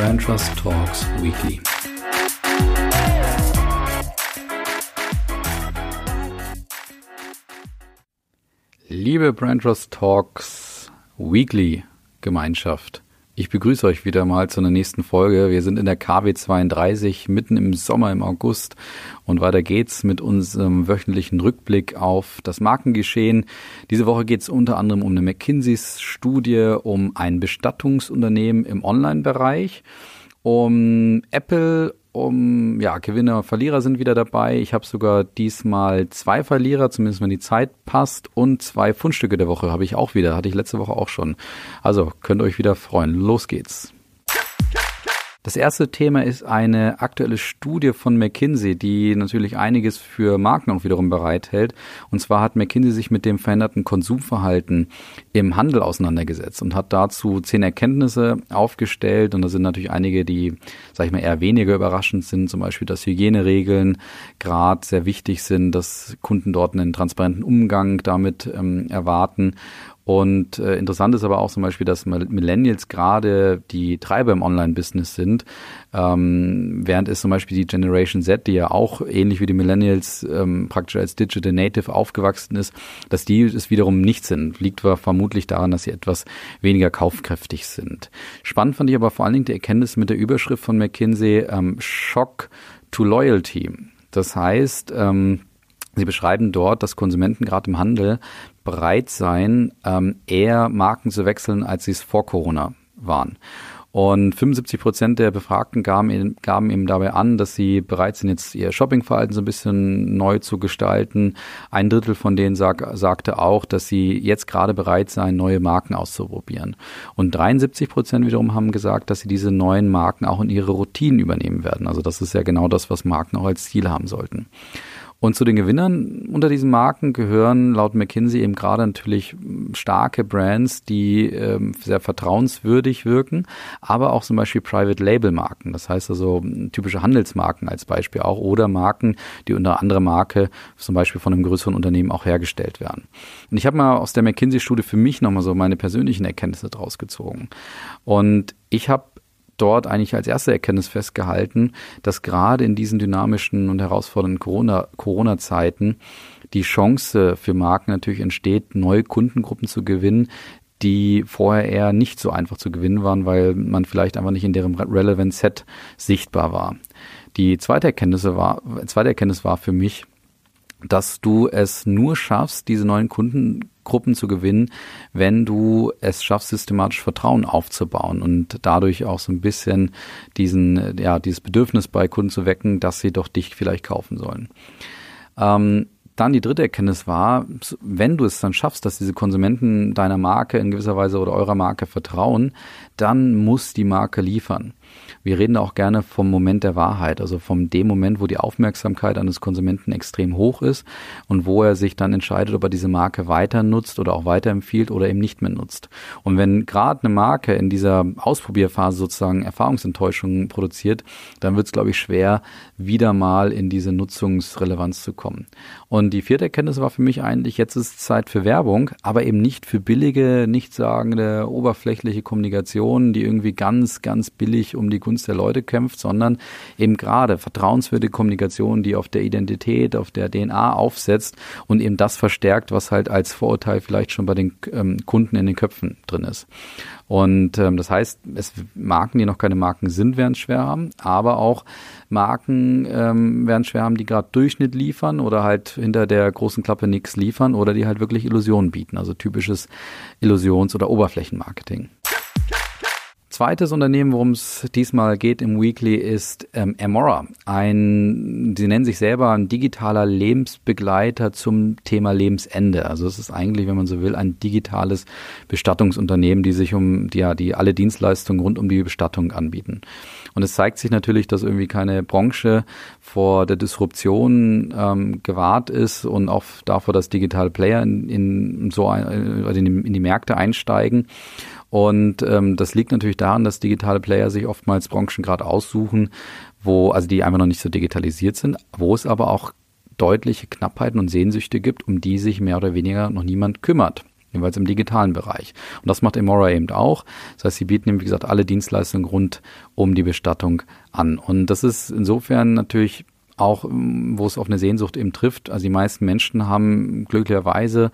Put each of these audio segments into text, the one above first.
Brand Trust Talks Weekly. Liebe Brand Trust Talks Weekly Gemeinschaft, ich begrüße euch wieder mal zu einer nächsten Folge. Wir sind in der KW 32 mitten im Sommer im August und weiter geht's mit unserem wöchentlichen Rückblick auf das Markengeschehen. Diese Woche geht's unter anderem um eine McKinseys Studie, um ein Bestattungsunternehmen im Online-Bereich, um Apple um ja, Gewinner, Verlierer sind wieder dabei. Ich habe sogar diesmal zwei Verlierer, zumindest wenn die Zeit passt, und zwei Fundstücke der Woche habe ich auch wieder. Hatte ich letzte Woche auch schon. Also könnt euch wieder freuen. Los geht's. Das erste Thema ist eine aktuelle Studie von McKinsey, die natürlich einiges für Marken auch wiederum bereithält. Und zwar hat McKinsey sich mit dem veränderten Konsumverhalten im Handel auseinandergesetzt und hat dazu zehn Erkenntnisse aufgestellt. Und da sind natürlich einige, die, sag ich mal, eher weniger überraschend sind. Zum Beispiel, dass Hygieneregeln gerade sehr wichtig sind, dass Kunden dort einen transparenten Umgang damit ähm, erwarten und äh, interessant ist aber auch zum Beispiel, dass Millennials gerade die Treiber im Online-Business sind, ähm, während es zum Beispiel die Generation Z, die ja auch ähnlich wie die Millennials ähm, praktisch als Digital Native aufgewachsen ist, dass die es wiederum nicht sind. Liegt vermutlich daran, dass sie etwas weniger kaufkräftig sind. Spannend fand ich aber vor allen Dingen die Erkenntnis mit der Überschrift von McKinsey ähm, Shock to Loyalty. Das heißt, ähm, Sie beschreiben dort, dass Konsumenten gerade im Handel bereit seien, ähm, eher Marken zu wechseln, als sie es vor Corona waren. Und 75 Prozent der Befragten gaben, gaben eben dabei an, dass sie bereit sind, jetzt ihr Shoppingverhalten so ein bisschen neu zu gestalten. Ein Drittel von denen sag, sagte auch, dass sie jetzt gerade bereit seien, neue Marken auszuprobieren. Und 73 Prozent wiederum haben gesagt, dass sie diese neuen Marken auch in ihre Routinen übernehmen werden. Also das ist ja genau das, was Marken auch als Ziel haben sollten. Und zu den Gewinnern unter diesen Marken gehören laut McKinsey eben gerade natürlich starke Brands, die ähm, sehr vertrauenswürdig wirken, aber auch zum Beispiel Private Label Marken. Das heißt also typische Handelsmarken als Beispiel auch oder Marken, die unter anderer Marke zum Beispiel von einem größeren Unternehmen auch hergestellt werden. Und ich habe mal aus der McKinsey-Studie für mich nochmal so meine persönlichen Erkenntnisse draus gezogen. Und ich habe dort eigentlich als erste Erkenntnis festgehalten, dass gerade in diesen dynamischen und herausfordernden Corona-Zeiten die Chance für Marken natürlich entsteht, neue Kundengruppen zu gewinnen, die vorher eher nicht so einfach zu gewinnen waren, weil man vielleicht einfach nicht in deren Relevant Set sichtbar war. Die zweite Erkenntnis war, zweite Erkenntnis war für mich, dass du es nur schaffst, diese neuen Kundengruppen zu gewinnen, wenn du es schaffst, systematisch Vertrauen aufzubauen und dadurch auch so ein bisschen diesen, ja, dieses Bedürfnis bei Kunden zu wecken, dass sie doch dich vielleicht kaufen sollen. Ähm, dann die dritte Erkenntnis war, wenn du es dann schaffst, dass diese Konsumenten deiner Marke in gewisser Weise oder eurer Marke vertrauen, dann muss die Marke liefern. Wir reden auch gerne vom Moment der Wahrheit, also vom dem Moment, wo die Aufmerksamkeit eines Konsumenten extrem hoch ist und wo er sich dann entscheidet, ob er diese Marke weiter nutzt oder auch weiterempfiehlt oder eben nicht mehr nutzt. Und wenn gerade eine Marke in dieser Ausprobierphase sozusagen Erfahrungsenttäuschungen produziert, dann wird es, glaube ich, schwer, wieder mal in diese Nutzungsrelevanz zu kommen. Und die vierte Erkenntnis war für mich eigentlich, jetzt ist Zeit für Werbung, aber eben nicht für billige, nichtssagende, oberflächliche Kommunikation, die irgendwie ganz, ganz billig um die Gunst der Leute kämpft, sondern eben gerade vertrauenswürdige Kommunikation, die auf der Identität, auf der DNA aufsetzt und eben das verstärkt, was halt als Vorurteil vielleicht schon bei den ähm, Kunden in den Köpfen drin ist. Und ähm, das heißt, es Marken, die noch keine Marken sind, werden es schwer haben, aber auch Marken ähm, werden schwer haben, die gerade Durchschnitt liefern oder halt hinter der großen Klappe nichts liefern oder die halt wirklich Illusionen bieten, also typisches Illusions- oder Oberflächenmarketing. Zweites Unternehmen, worum es diesmal geht im Weekly, ist ähm, Amora. Ein, sie nennen sich selber ein digitaler Lebensbegleiter zum Thema Lebensende. Also es ist eigentlich, wenn man so will, ein digitales Bestattungsunternehmen, die sich um die, ja, die alle Dienstleistungen rund um die Bestattung anbieten. Und es zeigt sich natürlich, dass irgendwie keine Branche vor der Disruption ähm, gewahrt ist und auch davor, dass digitale Player in, in so ein, in, in die Märkte einsteigen. Und ähm, das liegt natürlich daran, dass digitale Player sich oftmals Branchen gerade aussuchen, wo, also die einfach noch nicht so digitalisiert sind, wo es aber auch deutliche Knappheiten und Sehnsüchte gibt, um die sich mehr oder weniger noch niemand kümmert. jeweils im digitalen Bereich. Und das macht Emora eben auch. Das heißt, sie bieten eben, wie gesagt, alle Dienstleistungen rund um die Bestattung an. Und das ist insofern natürlich auch, wo es auf eine Sehnsucht eben trifft. Also die meisten Menschen haben glücklicherweise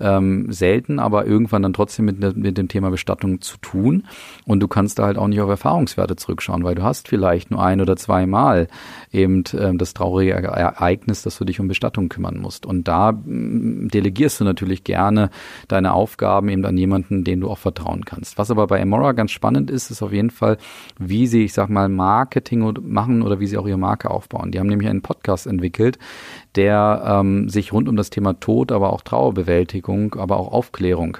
ähm, selten, aber irgendwann dann trotzdem mit, mit dem Thema Bestattung zu tun. Und du kannst da halt auch nicht auf Erfahrungswerte zurückschauen, weil du hast vielleicht nur ein oder zweimal eben ähm, das traurige Ereignis, dass du dich um Bestattung kümmern musst. Und da ähm, delegierst du natürlich gerne deine Aufgaben eben an jemanden, den du auch vertrauen kannst. Was aber bei Emora ganz spannend ist, ist auf jeden Fall, wie sie, ich sag mal, Marketing machen oder wie sie auch ihre Marke aufbauen. Die haben nämlich einen Podcast entwickelt, der ähm, sich rund um das Thema Tod, aber auch Trauerbewältigung, aber auch Aufklärung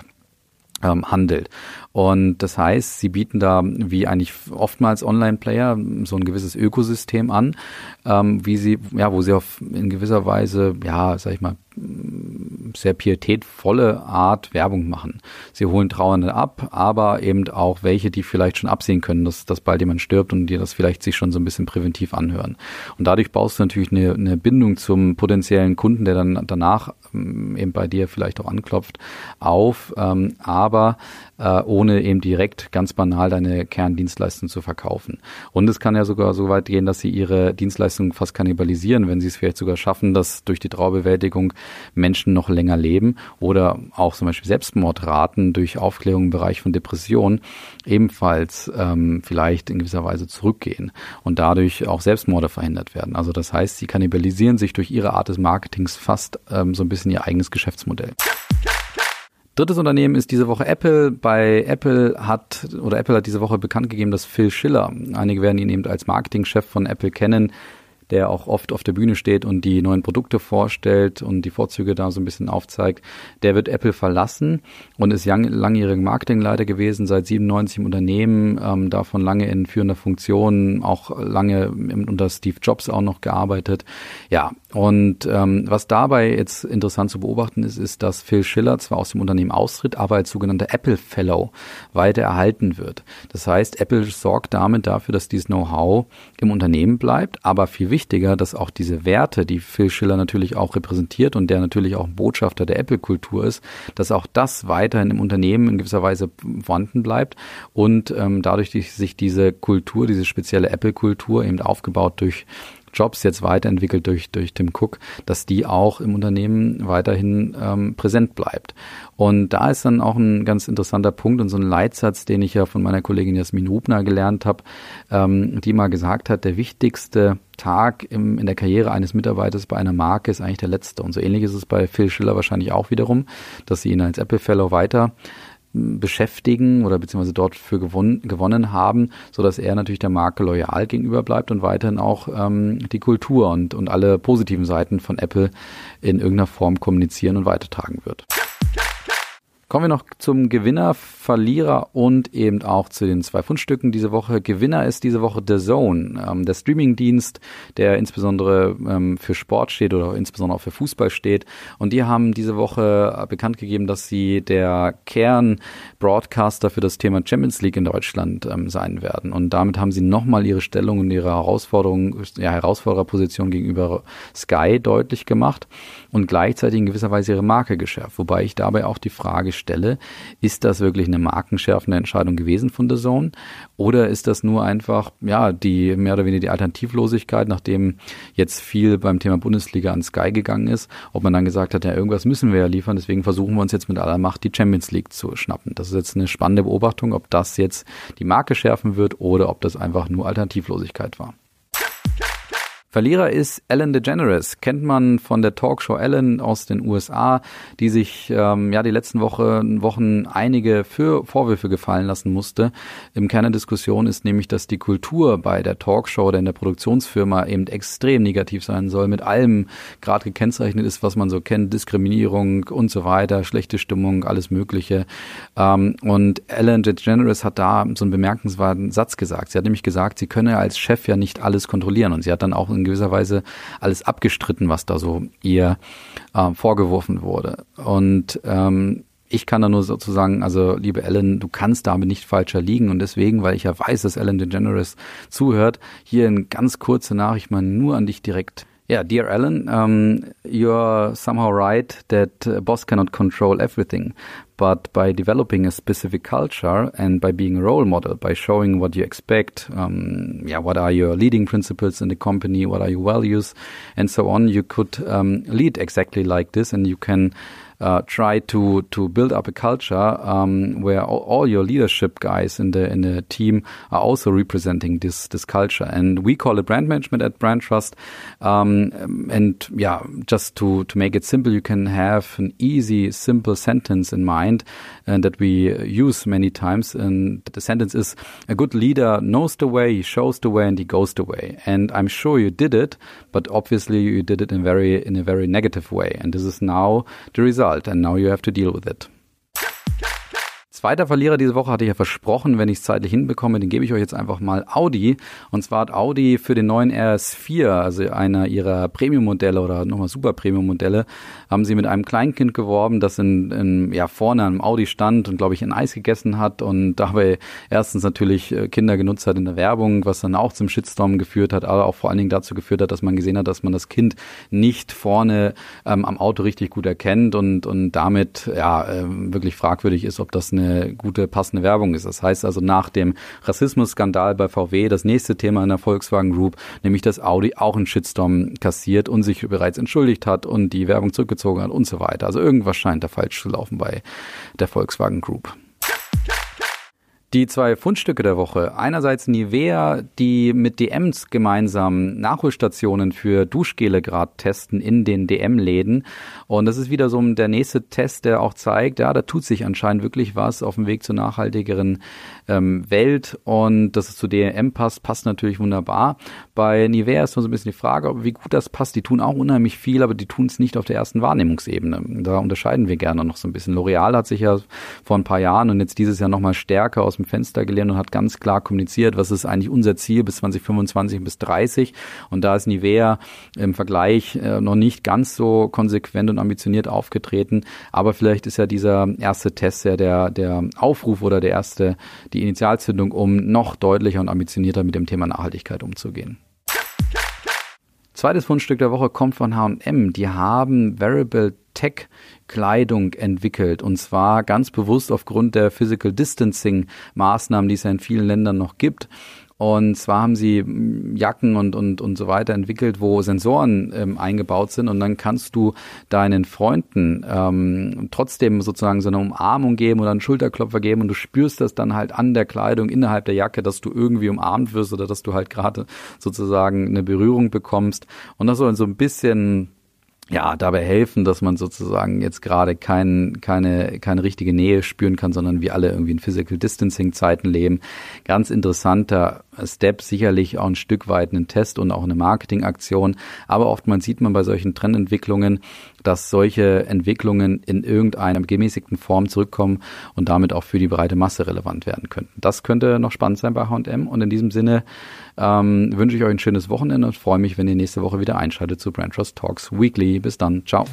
ähm, handelt. Und das heißt, sie bieten da, wie eigentlich oftmals Online-Player, so ein gewisses Ökosystem an, ähm, wie sie, ja, wo sie auf in gewisser Weise, ja, sag ich mal, sehr pietätvolle Art Werbung machen. Sie holen Trauernde ab, aber eben auch welche, die vielleicht schon absehen können, dass, dass bald jemand stirbt und die das vielleicht sich schon so ein bisschen präventiv anhören. Und dadurch baust du natürlich eine, eine Bindung zum potenziellen Kunden, der dann danach eben bei dir vielleicht auch anklopft, auf, ähm, aber äh, ohne eben direkt ganz banal deine Kerndienstleistung zu verkaufen. Und es kann ja sogar so weit gehen, dass sie ihre Dienstleistungen fast kannibalisieren, wenn sie es vielleicht sogar schaffen, dass durch die Traubewältigung Menschen noch länger leben oder auch zum Beispiel Selbstmordraten durch Aufklärung im Bereich von Depressionen ebenfalls ähm, vielleicht in gewisser Weise zurückgehen und dadurch auch Selbstmorde verhindert werden. Also das heißt, sie kannibalisieren sich durch ihre Art des Marketings fast ähm, so ein bisschen ihr eigenes Geschäftsmodell. Drittes Unternehmen ist diese Woche Apple. Bei Apple hat, oder Apple hat diese Woche bekannt gegeben, dass Phil Schiller, einige werden ihn eben als Marketingchef von Apple kennen, der auch oft auf der Bühne steht und die neuen Produkte vorstellt und die Vorzüge da so ein bisschen aufzeigt, der wird Apple verlassen und ist langjähriger Marketingleiter gewesen, seit 97 im Unternehmen, ähm, davon lange in führender Funktion, auch lange unter Steve Jobs auch noch gearbeitet. Ja, und ähm, was dabei jetzt interessant zu beobachten ist, ist, dass Phil Schiller zwar aus dem Unternehmen austritt, aber als sogenannter Apple Fellow weiter erhalten wird. Das heißt, Apple sorgt damit dafür, dass dieses Know-how im Unternehmen bleibt, aber viel wichtiger, dass auch diese Werte, die Phil Schiller natürlich auch repräsentiert und der natürlich auch Botschafter der Apple-Kultur ist, dass auch das weiterhin im Unternehmen in gewisser Weise vorhanden bleibt und ähm, dadurch sich diese Kultur, diese spezielle Apple-Kultur eben aufgebaut durch Jobs jetzt weiterentwickelt durch, durch Tim Cook, dass die auch im Unternehmen weiterhin ähm, präsent bleibt. Und da ist dann auch ein ganz interessanter Punkt und so ein Leitsatz, den ich ja von meiner Kollegin Jasmin Hubner gelernt habe, ähm, die mal gesagt hat, der wichtigste Tag im, in der Karriere eines Mitarbeiters bei einer Marke ist eigentlich der letzte. Und so ähnlich ist es bei Phil Schiller wahrscheinlich auch wiederum, dass sie ihn als Apple Fellow weiter beschäftigen oder beziehungsweise dort für gewonnen, gewonnen haben, so dass er natürlich der Marke loyal gegenüber bleibt und weiterhin auch ähm, die Kultur und, und alle positiven Seiten von Apple in irgendeiner Form kommunizieren und weitertragen wird. Kommen wir noch zum Gewinner, Verlierer und eben auch zu den zwei Fundstücken diese Woche. Gewinner ist diese Woche The Zone, ähm, der Streamingdienst, der insbesondere ähm, für Sport steht oder insbesondere auch für Fußball steht. Und die haben diese Woche bekannt gegeben, dass sie der Kern-Broadcaster für das Thema Champions League in Deutschland ähm, sein werden. Und damit haben sie nochmal ihre Stellung und ihre Herausforderung, ja, Herausfordererposition gegenüber Sky deutlich gemacht und gleichzeitig in gewisser Weise ihre Marke geschärft. Wobei ich dabei auch die Frage stelle, ist das wirklich eine markenschärfende Entscheidung gewesen von The Zone? Oder ist das nur einfach, ja, die mehr oder weniger die Alternativlosigkeit, nachdem jetzt viel beim Thema Bundesliga an Sky gegangen ist, ob man dann gesagt hat, ja, irgendwas müssen wir ja liefern, deswegen versuchen wir uns jetzt mit aller Macht die Champions League zu schnappen. Das ist jetzt eine spannende Beobachtung, ob das jetzt die Marke schärfen wird oder ob das einfach nur Alternativlosigkeit war. Verlierer ist Ellen DeGeneres, kennt man von der Talkshow Ellen aus den USA, die sich ähm, ja die letzten Woche, Wochen einige für Vorwürfe gefallen lassen musste. Im Kern der Diskussion ist nämlich, dass die Kultur bei der Talkshow oder in der Produktionsfirma eben extrem negativ sein soll, mit allem gerade gekennzeichnet ist, was man so kennt, Diskriminierung und so weiter, schlechte Stimmung, alles Mögliche. Ähm, und Ellen DeGeneres hat da so einen bemerkenswerten Satz gesagt. Sie hat nämlich gesagt, sie könne als Chef ja nicht alles kontrollieren und sie hat dann auch in gewisser Weise alles abgestritten, was da so ihr äh, vorgeworfen wurde. Und ähm, ich kann da nur sozusagen, also liebe Ellen, du kannst damit nicht falscher liegen und deswegen, weil ich ja weiß, dass Ellen DeGeneres zuhört, hier eine ganz kurze Nachricht mal nur an dich direkt Yeah, dear Alan, um, you're somehow right that a boss cannot control everything. But by developing a specific culture and by being a role model, by showing what you expect, um, yeah, what are your leading principles in the company, what are your values, and so on, you could um, lead exactly like this, and you can uh, try to to build up a culture um, where all, all, your leadership guys in the in the team are also representing this this culture. And we call it brand management at Brand Trust. Um, and yeah, just to to make it simple, you can have an easy, simple sentence in mind, and that we use many times. And the sentence is: A good leader knows the way, he shows the way, and he goes the way. And I'm sure you did it, but obviously you did it in very in a very negative way. And this is now the result result, and now you have to deal with it. Zweiter Verlierer diese Woche hatte ich ja versprochen, wenn ich es zeitlich hinbekomme, den gebe ich euch jetzt einfach mal Audi. Und zwar hat Audi für den neuen RS4, also einer ihrer Premium-Modelle oder nochmal Super Premium-Modelle, haben sie mit einem Kleinkind geworben, das in, in ja vorne am Audi stand und glaube ich ein Eis gegessen hat und dabei erstens natürlich äh, Kinder genutzt hat in der Werbung, was dann auch zum Shitstorm geführt hat, aber auch vor allen Dingen dazu geführt hat, dass man gesehen hat, dass man das Kind nicht vorne ähm, am Auto richtig gut erkennt und und damit ja äh, wirklich fragwürdig ist, ob das eine eine gute, passende Werbung ist. Das heißt also nach dem Rassismusskandal bei VW das nächste Thema in der Volkswagen Group, nämlich dass Audi auch einen Shitstorm kassiert und sich bereits entschuldigt hat und die Werbung zurückgezogen hat und so weiter. Also irgendwas scheint da falsch zu laufen bei der Volkswagen Group. Die zwei Fundstücke der Woche. Einerseits Nivea, die mit DMs gemeinsam Nachholstationen für Duschgele gerade testen in den DM-Läden. Und das ist wieder so der nächste Test, der auch zeigt, ja, da tut sich anscheinend wirklich was auf dem Weg zur nachhaltigeren ähm, Welt. Und dass es zu DM passt, passt natürlich wunderbar. Bei Nivea ist nur so ein bisschen die Frage, wie gut das passt. Die tun auch unheimlich viel, aber die tun es nicht auf der ersten Wahrnehmungsebene. Da unterscheiden wir gerne noch so ein bisschen. L'Oreal hat sich ja vor ein paar Jahren und jetzt dieses Jahr nochmal stärker aus dem Fenster gelehnt und hat ganz klar kommuniziert, was ist eigentlich unser Ziel bis 2025 bis 30. Und da ist Nivea im Vergleich äh, noch nicht ganz so konsequent und ambitioniert aufgetreten. Aber vielleicht ist ja dieser erste Test ja der, der Aufruf oder der erste, die Initialzündung, um noch deutlicher und ambitionierter mit dem Thema Nachhaltigkeit umzugehen. Zweites Fundstück der Woche kommt von H&M. Die haben Variable Tech Kleidung entwickelt und zwar ganz bewusst aufgrund der Physical Distancing Maßnahmen, die es ja in vielen Ländern noch gibt. Und zwar haben sie hm, Jacken und, und, und so weiter entwickelt, wo Sensoren ähm, eingebaut sind. Und dann kannst du deinen Freunden ähm, trotzdem sozusagen so eine Umarmung geben oder einen Schulterklopfer geben und du spürst das dann halt an der Kleidung innerhalb der Jacke, dass du irgendwie umarmt wirst oder dass du halt gerade sozusagen eine Berührung bekommst. Und das soll so ein bisschen ja, dabei helfen, dass man sozusagen jetzt gerade kein, keine, keine richtige Nähe spüren kann, sondern wir alle irgendwie in Physical Distancing Zeiten leben. Ganz interessanter Step, sicherlich auch ein Stück weit ein Test und auch eine Marketingaktion. Aber oftmals sieht man bei solchen Trendentwicklungen, dass solche Entwicklungen in irgendeiner gemäßigten Form zurückkommen und damit auch für die breite Masse relevant werden könnten. Das könnte noch spannend sein bei H&M und in diesem Sinne ähm, wünsche ich euch ein schönes Wochenende und freue mich, wenn ihr nächste Woche wieder einschaltet zu Brand Trust Talks Weekly. Bis dann. Ciao.